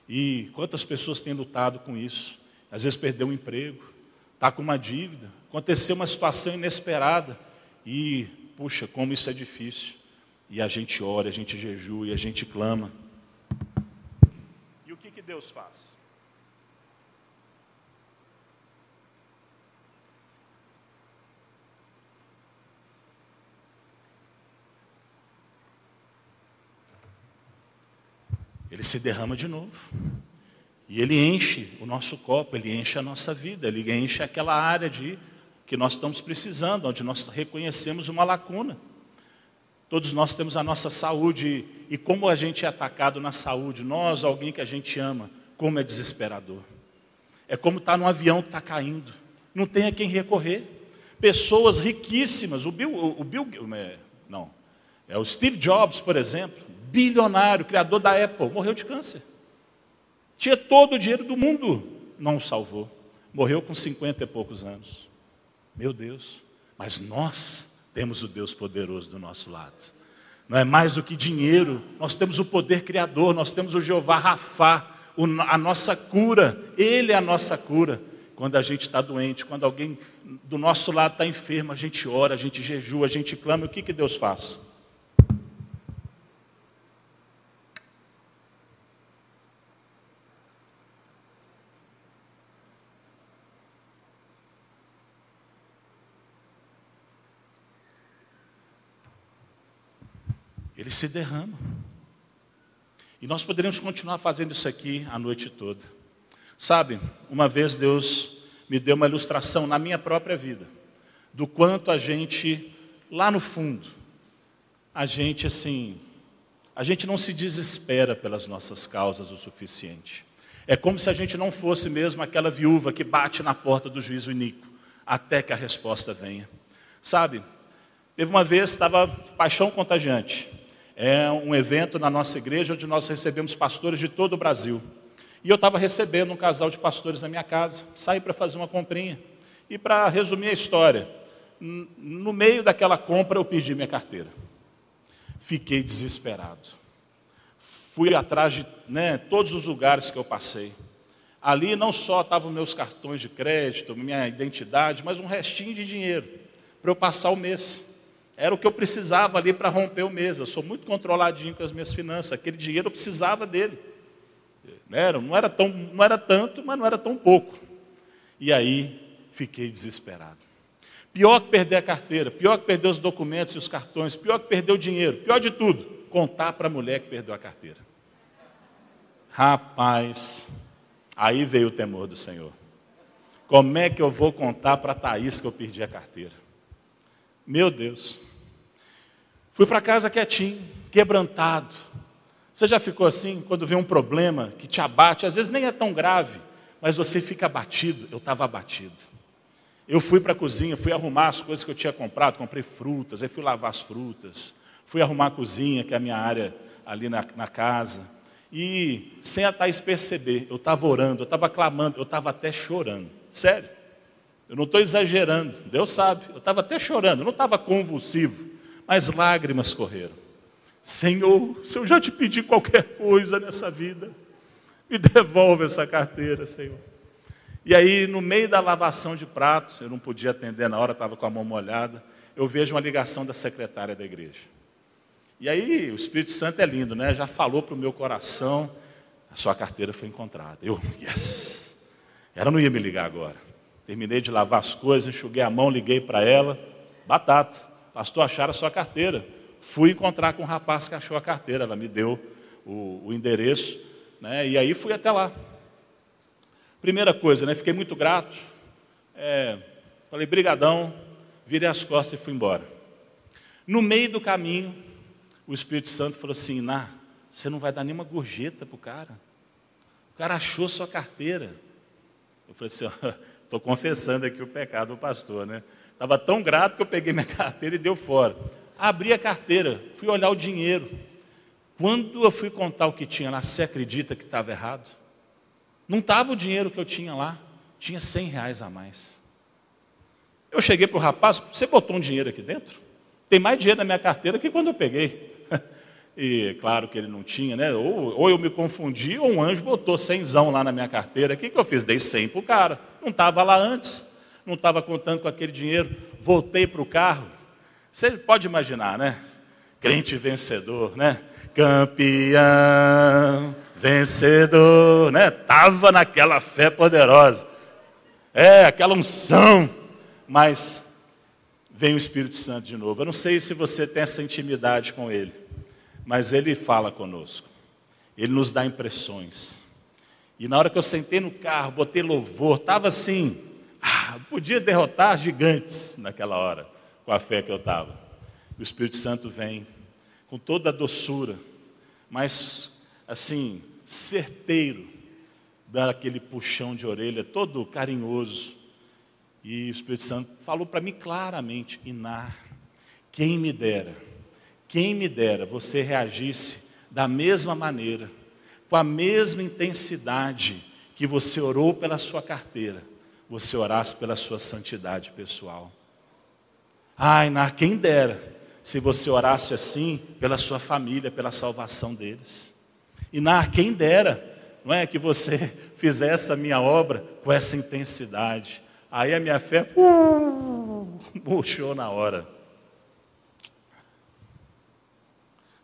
E quantas pessoas têm lutado com isso? Às vezes perdeu um emprego, está com uma dívida, aconteceu uma situação inesperada e, puxa, como isso é difícil. E a gente ora, a gente jejua e a gente clama. E o que, que Deus faz? Ele se derrama de novo. E ele enche o nosso copo, ele enche a nossa vida, ele enche aquela área de que nós estamos precisando, onde nós reconhecemos uma lacuna. Todos nós temos a nossa saúde e como a gente é atacado na saúde, nós, alguém que a gente ama, como é desesperador. É como estar tá num avião que está caindo, não tem a quem recorrer. Pessoas riquíssimas, o Bill, o Bill, é, não, é o Steve Jobs, por exemplo, bilionário, criador da Apple, morreu de câncer. Tinha todo o dinheiro do mundo, não o salvou. Morreu com cinquenta e poucos anos. Meu Deus, mas nós temos o Deus poderoso do nosso lado. Não é mais do que dinheiro, nós temos o poder criador, nós temos o Jeová Rafá, a nossa cura, Ele é a nossa cura. Quando a gente está doente, quando alguém do nosso lado está enfermo, a gente ora, a gente jejua, a gente clama, o que, que Deus faz? Ele se derrama. E nós poderíamos continuar fazendo isso aqui a noite toda. Sabe, uma vez Deus me deu uma ilustração na minha própria vida, do quanto a gente, lá no fundo, a gente assim, a gente não se desespera pelas nossas causas o suficiente. É como se a gente não fosse mesmo aquela viúva que bate na porta do juízo iníquo, até que a resposta venha. Sabe, teve uma vez, estava paixão contagiante é um evento na nossa igreja onde nós recebemos pastores de todo o Brasil. E eu estava recebendo um casal de pastores na minha casa, saí para fazer uma comprinha. E para resumir a história, no meio daquela compra eu perdi minha carteira. Fiquei desesperado. Fui atrás de né, todos os lugares que eu passei. Ali não só estavam meus cartões de crédito, minha identidade, mas um restinho de dinheiro para eu passar o mês. Era o que eu precisava ali para romper o mês. Eu sou muito controladinho com as minhas finanças. Aquele dinheiro eu precisava dele. Não era, tão, não era tanto, mas não era tão pouco. E aí fiquei desesperado. Pior que perder a carteira, pior que perder os documentos e os cartões, pior que perder o dinheiro, pior de tudo, contar para a mulher que perdeu a carteira. Rapaz, aí veio o temor do Senhor. Como é que eu vou contar para a Thaís que eu perdi a carteira? Meu Deus. Fui para casa quietinho, quebrantado. Você já ficou assim, quando vê um problema que te abate, às vezes nem é tão grave, mas você fica abatido? Eu estava abatido. Eu fui para a cozinha, fui arrumar as coisas que eu tinha comprado, comprei frutas, aí fui lavar as frutas, fui arrumar a cozinha, que é a minha área ali na, na casa. E sem a Thaís perceber, eu estava orando, eu estava clamando, eu estava até chorando. Sério. Eu não estou exagerando, Deus sabe, eu estava até chorando, eu não estava convulsivo mas lágrimas correram. Senhor, se eu já te pedi qualquer coisa nessa vida, me devolve essa carteira, Senhor. E aí, no meio da lavação de pratos, eu não podia atender na hora, estava com a mão molhada, eu vejo uma ligação da secretária da igreja. E aí, o Espírito Santo é lindo, né? Já falou para o meu coração, a sua carteira foi encontrada. Eu, yes! Ela não ia me ligar agora. Terminei de lavar as coisas, enxuguei a mão, liguei para ela, batata. Pastor, acharam a sua carteira. fui encontrar com um rapaz que achou a carteira, ela me deu o, o endereço, né? E aí fui até lá. Primeira coisa, né? Fiquei muito grato. É, falei, brigadão, virei as costas e fui embora. No meio do caminho, o Espírito Santo falou assim, Ná, você não vai dar nenhuma gorjeta para o cara. O cara achou sua carteira. Eu falei assim, estou confessando aqui o pecado do pastor, né? Estava tão grato que eu peguei minha carteira e deu fora. Abri a carteira, fui olhar o dinheiro. Quando eu fui contar o que tinha lá, você acredita que estava errado? Não estava o dinheiro que eu tinha lá, tinha 100 reais a mais. Eu cheguei para o rapaz, você botou um dinheiro aqui dentro? Tem mais dinheiro na minha carteira que quando eu peguei. E claro que ele não tinha, né? Ou, ou eu me confundi, ou um anjo botou cenzão lá na minha carteira. O que, que eu fiz? Dei 100 para o cara. Não estava lá antes, não estava contando com aquele dinheiro. Voltei para o carro. Você pode imaginar, né? Crente vencedor, né? Campeão, vencedor, né? Tava naquela fé poderosa. É, aquela unção. Mas vem o Espírito Santo de novo. Eu não sei se você tem essa intimidade com ele mas ele fala conosco. Ele nos dá impressões. E na hora que eu sentei no carro, botei louvor, estava assim, ah, podia derrotar gigantes naquela hora, com a fé que eu estava. O Espírito Santo vem com toda a doçura, mas assim, certeiro, dá aquele puxão de orelha, todo carinhoso. E o Espírito Santo falou para mim claramente: Inar, quem me dera quem me dera você reagisse da mesma maneira, com a mesma intensidade que você orou pela sua carteira, você orasse pela sua santidade pessoal. Ai, na quem dera se você orasse assim pela sua família, pela salvação deles. E na quem dera, não é que você fizesse a minha obra com essa intensidade. Aí a minha fé uh, murchou na hora.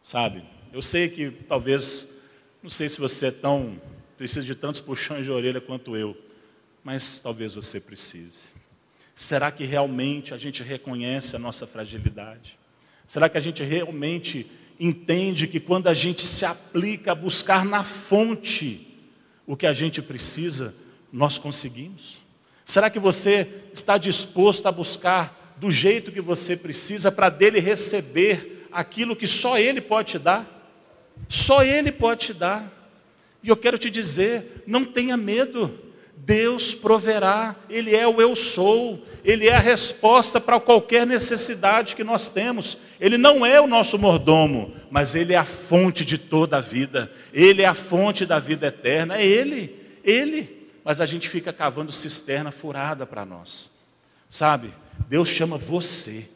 Sabe? Eu sei que talvez, não sei se você é tão, precisa de tantos puxões de orelha quanto eu, mas talvez você precise. Será que realmente a gente reconhece a nossa fragilidade? Será que a gente realmente entende que quando a gente se aplica a buscar na fonte o que a gente precisa, nós conseguimos? Será que você está disposto a buscar do jeito que você precisa para dele receber aquilo que só Ele pode te dar. Só Ele pode te dar. E eu quero te dizer: não tenha medo. Deus proverá, Ele é o eu sou, Ele é a resposta para qualquer necessidade que nós temos. Ele não é o nosso mordomo, mas Ele é a fonte de toda a vida, Ele é a fonte da vida eterna, é Ele, Ele. Mas a gente fica cavando cisterna furada para nós, sabe? Deus chama você,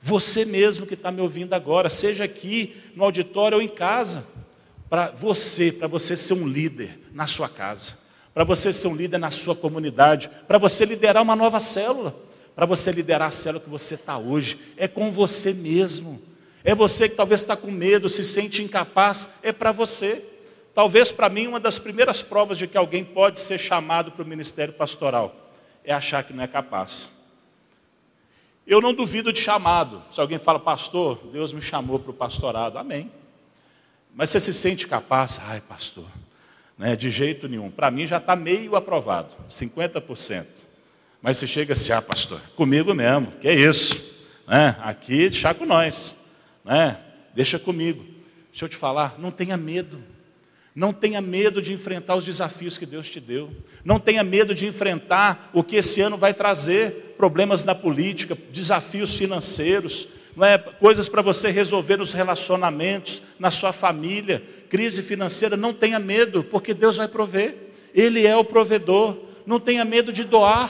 você mesmo que está me ouvindo agora, seja aqui no auditório ou em casa, para você, para você ser um líder na sua casa, para você ser um líder na sua comunidade, para você liderar uma nova célula, para você liderar a célula que você está hoje, é com você mesmo. É você que talvez está com medo, se sente incapaz, é para você. Talvez para mim uma das primeiras provas de que alguém pode ser chamado para o ministério pastoral é achar que não é capaz. Eu não duvido de chamado. Se alguém fala, pastor, Deus me chamou para o pastorado, amém. Mas você se sente capaz? Ai, pastor, né, de jeito nenhum. Para mim já está meio aprovado, 50%. Mas você chega assim, ah, pastor, comigo mesmo, que é isso. Né? Aqui, deixa com nós. Né? Deixa comigo. Deixa eu te falar, não tenha medo. Não tenha medo de enfrentar os desafios que Deus te deu. Não tenha medo de enfrentar o que esse ano vai trazer, problemas na política, desafios financeiros, é? coisas para você resolver nos relacionamentos, na sua família, crise financeira. Não tenha medo, porque Deus vai prover. Ele é o provedor. Não tenha medo de doar.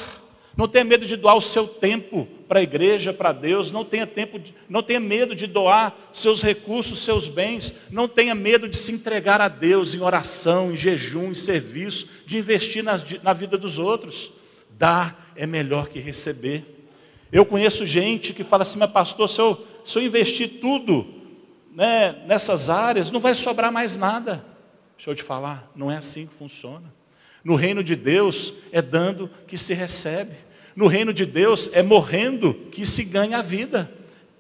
Não tenha medo de doar o seu tempo para a igreja, para Deus. Não tenha, tempo de, não tenha medo de doar seus recursos, seus bens. Não tenha medo de se entregar a Deus em oração, em jejum, em serviço, de investir nas, na vida dos outros. Dar é melhor que receber. Eu conheço gente que fala assim, mas pastor, se eu, se eu investir tudo né, nessas áreas, não vai sobrar mais nada. Deixa eu te falar, não é assim que funciona. No reino de Deus é dando que se recebe. No reino de Deus é morrendo que se ganha a vida.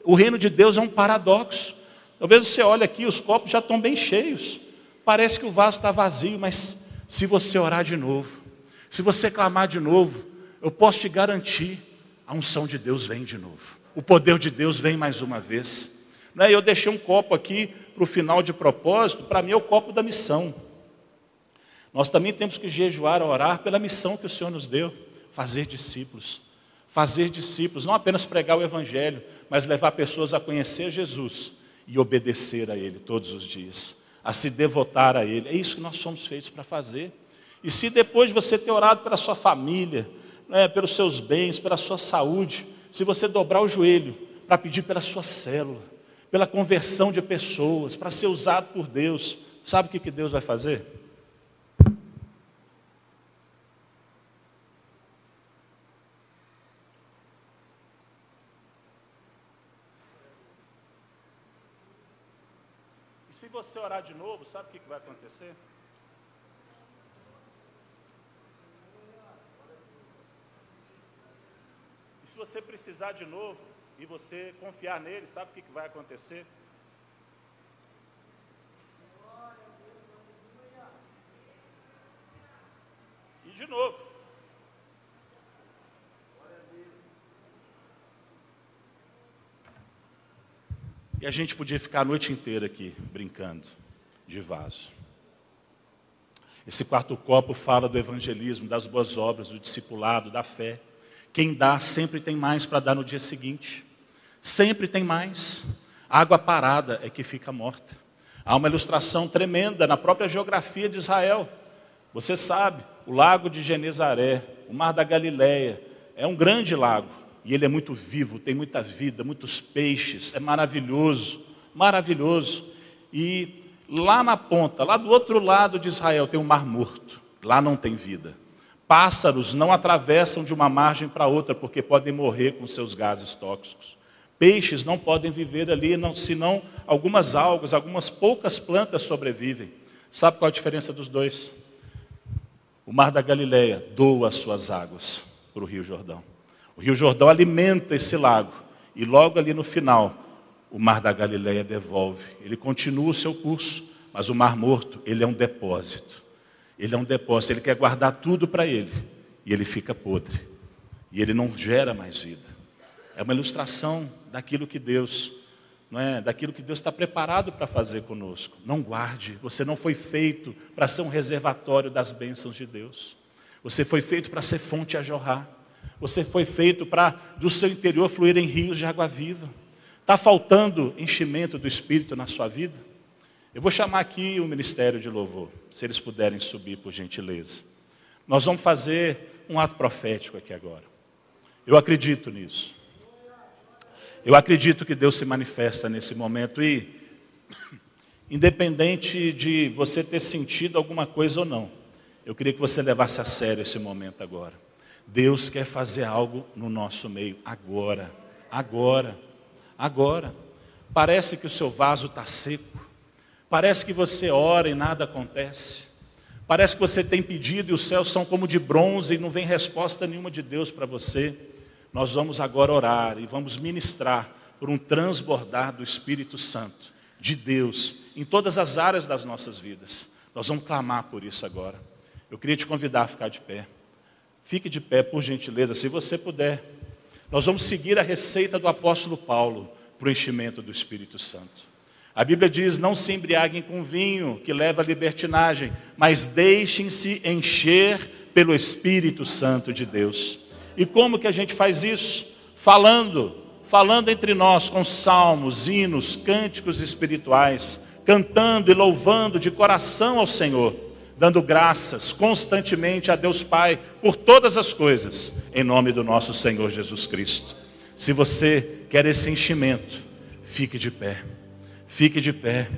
O reino de Deus é um paradoxo. Talvez você olhe aqui, os copos já estão bem cheios. Parece que o vaso está vazio, mas se você orar de novo, se você clamar de novo, eu posso te garantir, a unção de Deus vem de novo. O poder de Deus vem mais uma vez. Né? Eu deixei um copo aqui para o final de propósito, para mim é o copo da missão. Nós também temos que jejuar, orar pela missão que o Senhor nos deu, fazer discípulos. Fazer discípulos, não apenas pregar o Evangelho, mas levar pessoas a conhecer Jesus e obedecer a Ele todos os dias, a se devotar a Ele. É isso que nós somos feitos para fazer. E se depois de você ter orado pela sua família, né, pelos seus bens, pela sua saúde, se você dobrar o joelho para pedir pela sua célula, pela conversão de pessoas, para ser usado por Deus, sabe o que, que Deus vai fazer? E se você orar de novo, sabe o que, que vai acontecer? E se você precisar de novo e você confiar nele, sabe o que, que vai acontecer? E de novo. E a gente podia ficar a noite inteira aqui brincando de vaso. Esse quarto copo fala do evangelismo, das boas obras, do discipulado, da fé. Quem dá sempre tem mais para dar no dia seguinte. Sempre tem mais. Água parada é que fica morta. Há uma ilustração tremenda na própria geografia de Israel. Você sabe, o lago de Genezaré, o mar da Galileia, é um grande lago. E ele é muito vivo, tem muita vida, muitos peixes, é maravilhoso, maravilhoso. E lá na ponta, lá do outro lado de Israel, tem um mar morto. Lá não tem vida. Pássaros não atravessam de uma margem para outra porque podem morrer com seus gases tóxicos. Peixes não podem viver ali, não, senão algumas algas, algumas poucas plantas sobrevivem. Sabe qual a diferença dos dois? O mar da Galileia doa as suas águas para o Rio Jordão. O Rio Jordão alimenta esse lago e logo ali no final, o mar da Galileia devolve. Ele continua o seu curso, mas o mar morto, ele é um depósito. Ele é um depósito, ele quer guardar tudo para ele. E ele fica podre. E ele não gera mais vida. É uma ilustração daquilo que Deus, não é? Daquilo que Deus está preparado para fazer conosco. Não guarde, você não foi feito para ser um reservatório das bênçãos de Deus. Você foi feito para ser fonte a jorrar. Você foi feito para do seu interior fluírem rios de água viva. Está faltando enchimento do Espírito na sua vida? Eu vou chamar aqui o ministério de louvor, se eles puderem subir, por gentileza. Nós vamos fazer um ato profético aqui agora. Eu acredito nisso. Eu acredito que Deus se manifesta nesse momento e, independente de você ter sentido alguma coisa ou não, eu queria que você levasse a sério esse momento agora. Deus quer fazer algo no nosso meio agora, agora, agora. Parece que o seu vaso está seco. Parece que você ora e nada acontece. Parece que você tem pedido e os céus são como de bronze e não vem resposta nenhuma de Deus para você. Nós vamos agora orar e vamos ministrar por um transbordar do Espírito Santo, de Deus, em todas as áreas das nossas vidas. Nós vamos clamar por isso agora. Eu queria te convidar a ficar de pé. Fique de pé, por gentileza, se você puder. Nós vamos seguir a receita do apóstolo Paulo para o enchimento do Espírito Santo. A Bíblia diz: não se embriaguem com vinho, que leva à libertinagem, mas deixem-se encher pelo Espírito Santo de Deus. E como que a gente faz isso? Falando, falando entre nós com salmos, hinos, cânticos espirituais, cantando e louvando de coração ao Senhor, dando graças constantemente a Deus Pai por todas as coisas, em nome do nosso Senhor Jesus Cristo. Se você quer esse enchimento, fique de pé. Fique de pé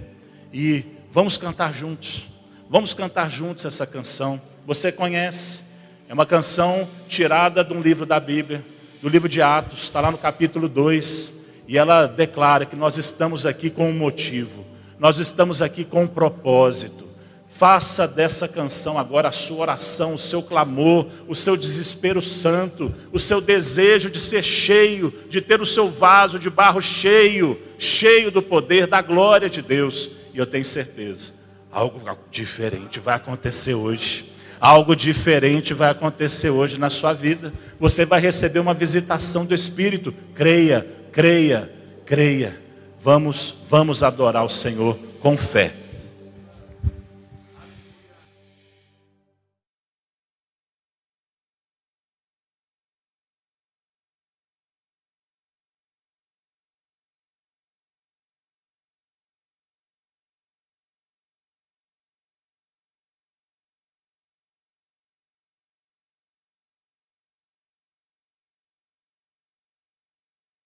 e vamos cantar juntos. Vamos cantar juntos essa canção. Você conhece? É uma canção tirada de um livro da Bíblia, do livro de Atos, está lá no capítulo 2, e ela declara que nós estamos aqui com um motivo, nós estamos aqui com um propósito. Faça dessa canção agora a sua oração, o seu clamor, o seu desespero santo, o seu desejo de ser cheio, de ter o seu vaso de barro cheio, cheio do poder, da glória de Deus. E eu tenho certeza, algo diferente vai acontecer hoje. Algo diferente vai acontecer hoje na sua vida. Você vai receber uma visitação do Espírito. Creia, creia, creia. Vamos, vamos adorar o Senhor com fé.